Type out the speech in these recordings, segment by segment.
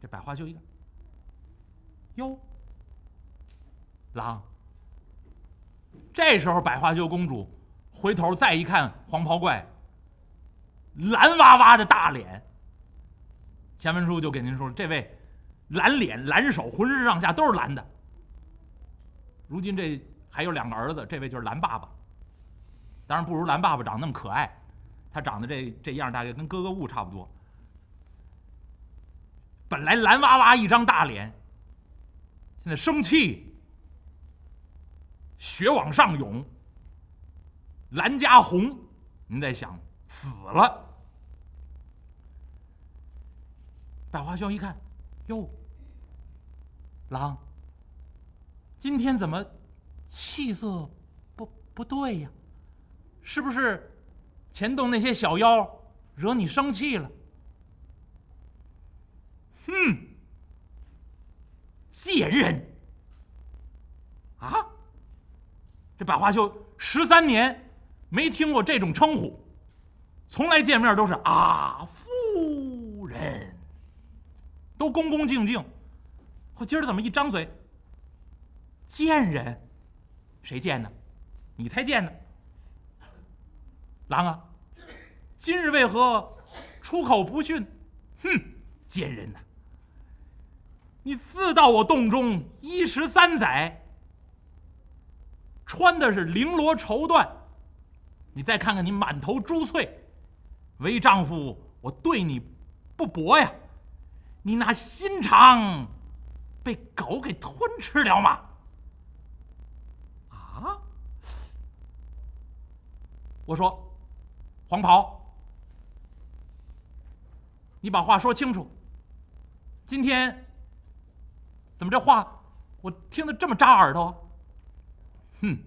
这百花羞一看，哟，狼。这时候百花羞公主回头再一看黄袍怪，蓝哇哇的大脸。前文书就给您说了，这位蓝脸蓝手，浑身上下都是蓝的。如今这还有两个儿子，这位就是蓝爸爸。当然不如蓝爸爸长那么可爱，他长得这这样大概跟哥哥物差不多。本来蓝哇哇一张大脸，现在生气，血往上涌，蓝加红，您在想死了。百花羞一看，哟，狼，今天怎么气色不不对呀？是不是前洞那些小妖惹你生气了？哼，贱人！啊，这百花羞十三年没听过这种称呼，从来见面都是啊夫人，都恭恭敬敬。我今儿怎么一张嘴，贱人？谁贱呢？你才贱呢！狼啊，今日为何出口不逊？哼，贱人呐！你自到我洞中一十三载，穿的是绫罗绸缎，你再看看你满头珠翠，为丈夫我对你不薄呀！你那心肠被狗给吞吃了吗？啊！我说。黄袍，你把话说清楚。今天怎么这话我听得这么扎耳朵？哼，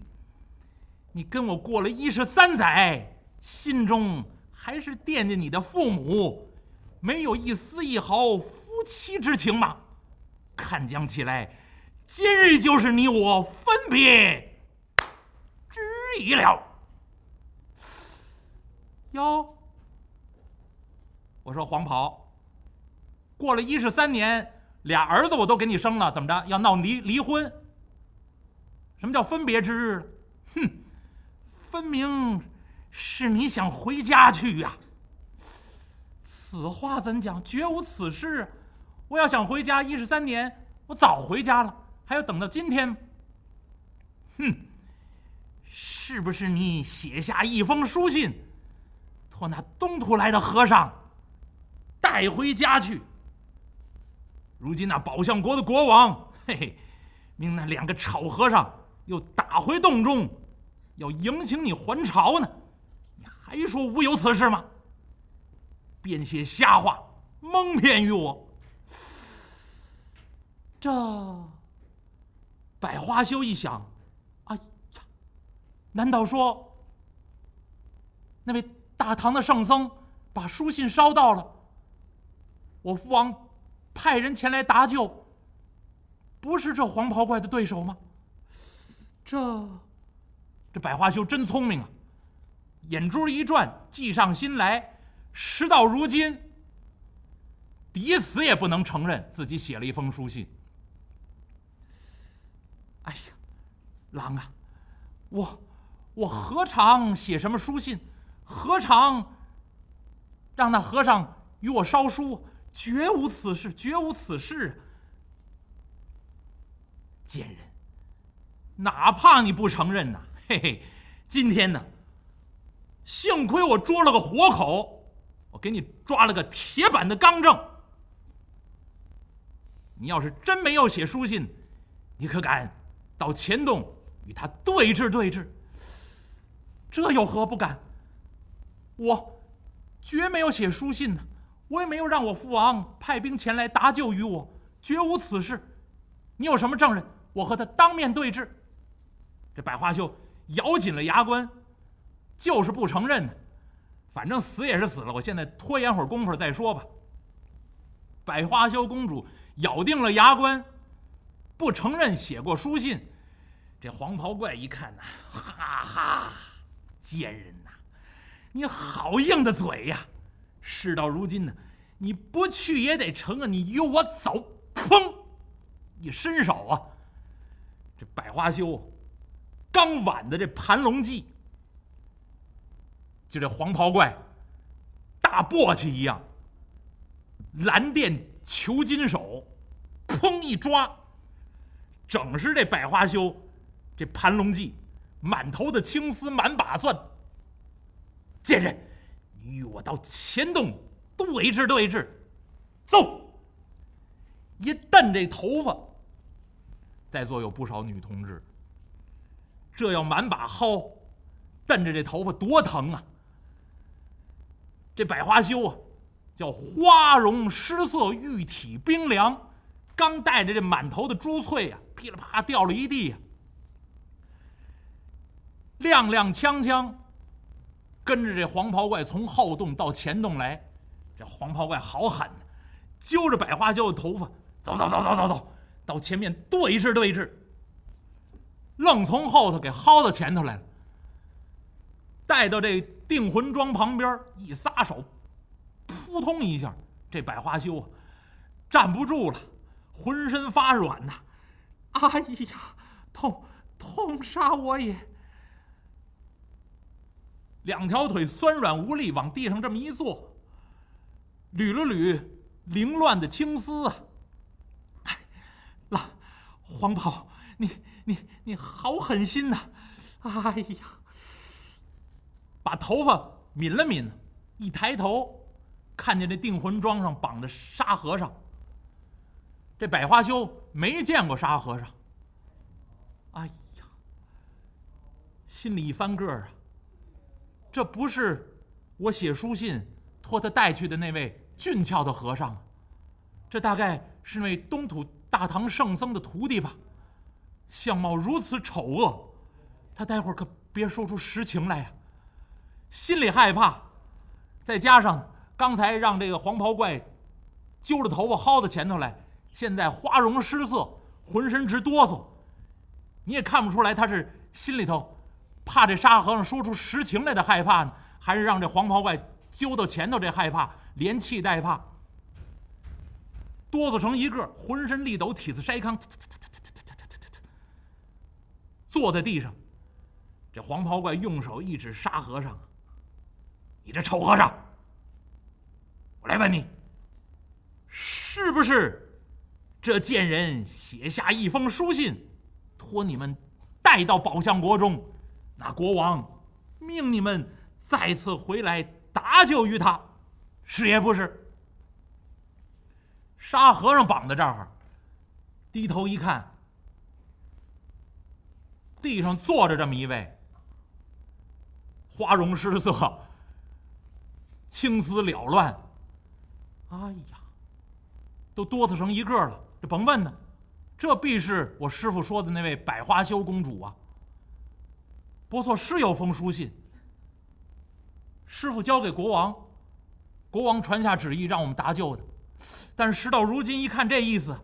你跟我过了一十三载，心中还是惦记你的父母，没有一丝一毫夫妻之情吗？看将起来，今日就是你我分别之日了。哟，我说黄袍，过了一十三年，俩儿子我都给你生了，怎么着？要闹离离婚？什么叫分别之日？哼，分明是你想回家去呀！此话怎讲？绝无此事！我要想回家，一十三年我早回家了，还要等到今天？哼，是不是你写下一封书信？托那东土来的和尚带回家去。如今那宝象国的国王，嘿嘿，命那两个丑和尚又打回洞中，要迎请你还朝呢。你还说无有此事吗？编些瞎话，蒙骗于我。这百花羞一想，哎呀，难道说那位？大唐的圣僧把书信捎到了，我父王派人前来搭救，不是这黄袍怪的对手吗？这这百花羞真聪明啊，眼珠一转，计上心来，时到如今，抵死也不能承认自己写了一封书信。哎呀，狼啊，我我何尝写什么书信？何尝让那和尚与我烧书？绝无此事，绝无此事！贱人，哪怕你不承认呐，嘿嘿，今天呢，幸亏我捉了个活口，我给你抓了个铁板的刚正。你要是真没有写书信，你可敢到前洞与他对峙对峙？这有何不敢？我绝没有写书信呢，我也没有让我父王派兵前来搭救于我，绝无此事。你有什么证人？我和他当面对质。这百花羞咬紧了牙关，就是不承认呢。反正死也是死了，我现在拖延会儿功夫再说吧。百花羞公主咬定了牙关，不承认写过书信。这黄袍怪一看呐，哈哈，贱人呐！你好硬的嘴呀！事到如今呢，你不去也得成啊！你与我走！砰！一伸手啊，这百花羞刚挽的这盘龙髻，就这黄袍怪大簸箕一样，蓝靛囚金手，砰一抓，整是这百花羞这盘龙髻，满头的青丝，满把钻。贱人，与我到前洞对峙对峙，走！一蹬这头发，在座有不少女同志。这要满把薅，蹬着这头发多疼啊！这百花羞啊，叫花容失色，玉体冰凉，刚带着这满头的珠翠呀，噼里啪啦掉了一地呀。踉踉跄跄，跟着这黄袍怪从后洞到前洞来，这黄袍怪好狠呐，揪着百花羞的头发。走走走走走走，到前面对峙对峙，愣从后头给薅到前头来了。带到这定魂桩旁边一撒手，扑通一下，这百花羞啊，站不住了，浑身发软呐！哎呀，痛痛杀我也！两条腿酸软无力，往地上这么一坐，捋了捋凌乱的青丝啊。黄袍，你你你好狠心呐！哎呀，把头发抿了抿，一抬头，看见这定魂桩上绑的沙和尚。这百花羞没见过沙和尚。哎呀，心里一翻个儿啊！这不是我写书信托他带去的那位俊俏的和尚，这大概是那位东土。大唐圣僧的徒弟吧，相貌如此丑恶，他待会儿可别说出实情来呀！心里害怕，再加上刚才让这个黄袍怪揪着头发薅到前头来，现在花容失色，浑身直哆嗦，你也看不出来他是心里头怕这沙和尚说出实情来的害怕呢，还是让这黄袍怪揪到前头这害怕，连气带怕。哆嗦成一个，浑身力抖，体似筛糠，坐在地上。这黄袍怪用手一指沙和尚：“你这丑和尚，我来问你，是不是这贱人写下一封书信，托你们带到宝象国中？那国王命你们再次回来搭救于他，是也不是？”沙和尚绑在这儿，低头一看，地上坐着这么一位，花容失色，青丝缭乱，哎呀，都哆嗦成一个了。这甭问呢，这必是我师傅说的那位百花羞公主啊。不错，是有封书信，师傅交给国王，国王传下旨意让我们搭救的。但是事到如今一看，这意思，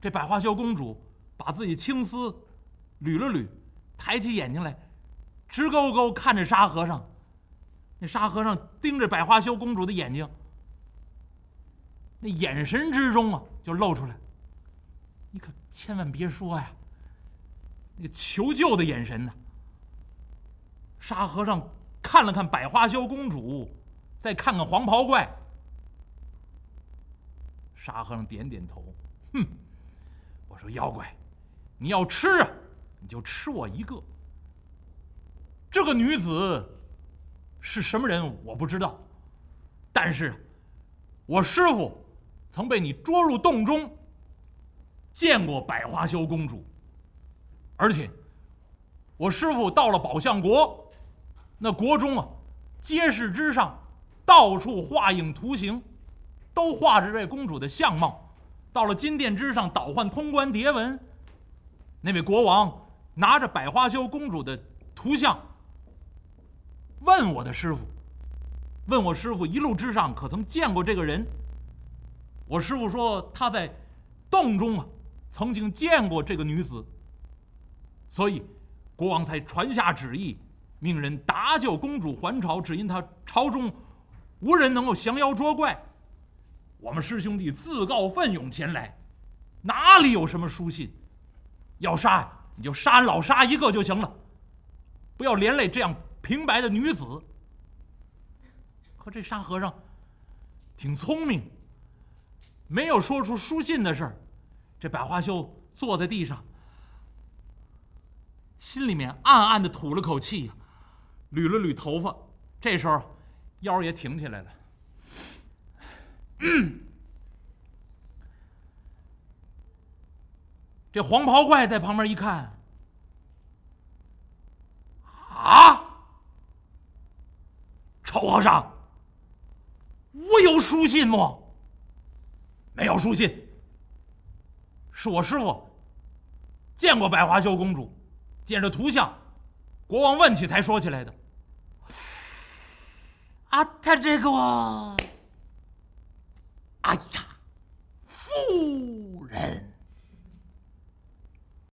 这百花羞公主把自己青丝捋了捋，抬起眼睛来，直勾勾看着沙和尚。那沙和尚盯着百花羞公主的眼睛，那眼神之中啊，就露出来，你可千万别说呀，那个求救的眼神呢。沙和尚看了看百花羞公主，再看看黄袍怪。沙和尚点点头，哼，我说妖怪，你要吃啊，你就吃我一个。这个女子是什么人，我不知道，但是，我师傅曾被你捉入洞中，见过百花羞公主，而且，我师傅到了宝象国，那国中啊，街市之上，到处画影图形。都画着这公主的相貌，到了金殿之上倒换通关牒文，那位国王拿着百花羞公主的图像，问我的师傅，问我师傅一路之上可曾见过这个人？我师傅说他在洞中啊，曾经见过这个女子，所以国王才传下旨意，命人搭救公主还朝，只因他朝中无人能够降妖捉怪。我们师兄弟自告奋勇前来，哪里有什么书信？要杀你就杀老杀一个就行了，不要连累这样平白的女子。可这沙和尚挺聪明，没有说出书信的事儿。这百花羞坐在地上，心里面暗暗的吐了口气呀，捋了捋头发，这时候腰也挺起来了。嗯，这黄袍怪在旁边一看，啊，丑和尚，我有书信吗？没有书信，是我师傅见过百花羞公主，见着图像，国王问起才说起来的。啊，他这个，哎呀，夫人。